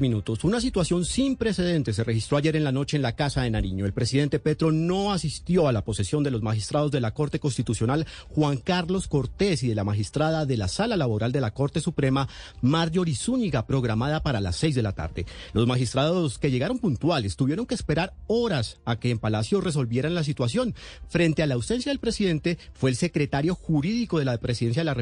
Minutos. Una situación sin precedentes se registró ayer en la noche en la Casa de Nariño. El presidente Petro no asistió a la posesión de los magistrados de la Corte Constitucional Juan Carlos Cortés y de la magistrada de la Sala Laboral de la Corte Suprema Marjorie Zúñiga, programada para las seis de la tarde. Los magistrados que llegaron puntuales tuvieron que esperar horas a que en Palacio resolvieran la situación. Frente a la ausencia del presidente, fue el secretario jurídico de la presidencia de la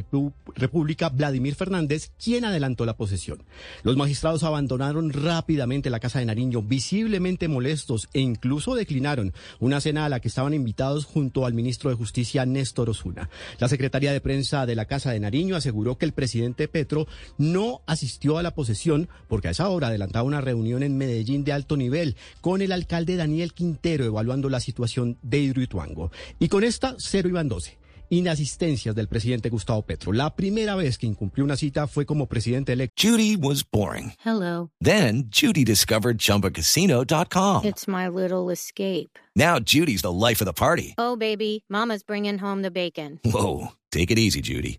República, Vladimir Fernández, quien adelantó la posesión. Los magistrados abandonaron rápidamente la Casa de Nariño, visiblemente molestos e incluso declinaron una cena a la que estaban invitados junto al ministro de Justicia Néstor Osuna. La secretaria de prensa de la Casa de Nariño aseguró que el presidente Petro no asistió a la posesión porque a esa hora adelantaba una reunión en Medellín de alto nivel con el alcalde Daniel Quintero evaluando la situación de Hidroituango. Y con esta, cero iban doce inasistencias del presidente Gustavo Petro. La primera vez que incumplió una cita fue como presidente electo. Judy was boring. Hello. Then Judy discovered chumbacasino.com. It's my little escape. Now Judy's the life of the party. Oh, baby, mama's bringing home the bacon. Whoa, take it easy, Judy.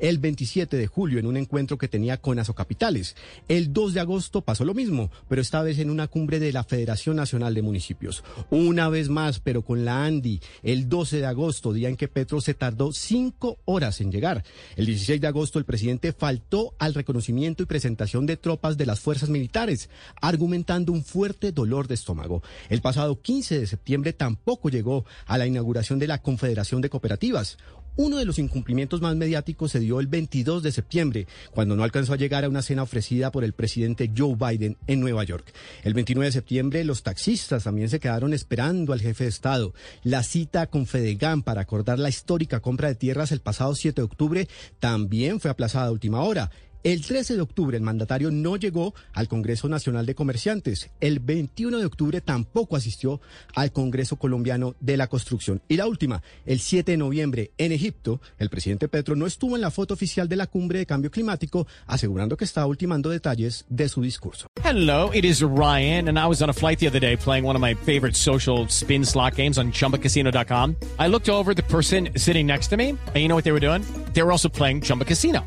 El 27 de julio en un encuentro que tenía con Azocapitales. El 2 de agosto pasó lo mismo, pero esta vez en una cumbre de la Federación Nacional de Municipios. Una vez más, pero con la ANDI, el 12 de agosto, día en que Petro se tardó cinco horas en llegar. El 16 de agosto el presidente faltó al reconocimiento y presentación de tropas de las fuerzas militares, argumentando un fuerte dolor de estómago. El pasado 15 de septiembre tampoco llegó a la inauguración de la Confederación de Cooperativas. Uno de los incumplimientos más mediáticos se dio el 22 de septiembre, cuando no alcanzó a llegar a una cena ofrecida por el presidente Joe Biden en Nueva York. El 29 de septiembre, los taxistas también se quedaron esperando al jefe de Estado. La cita con Fedegan para acordar la histórica compra de tierras el pasado 7 de octubre también fue aplazada a última hora. El 13 de octubre el mandatario no llegó al Congreso Nacional de Comerciantes. El 21 de octubre tampoco asistió al Congreso Colombiano de la Construcción. Y la última, el 7 de noviembre en Egipto, el presidente Petro no estuvo en la foto oficial de la cumbre de cambio climático, asegurando que estaba ultimando detalles de su discurso. Hello, it is Ryan, and I was on a flight the other day playing one of my favorite social spin slot games on chumbacasino.com. I looked over the person sitting next to me, and you know what they were doing? They were also playing Chumba Casino.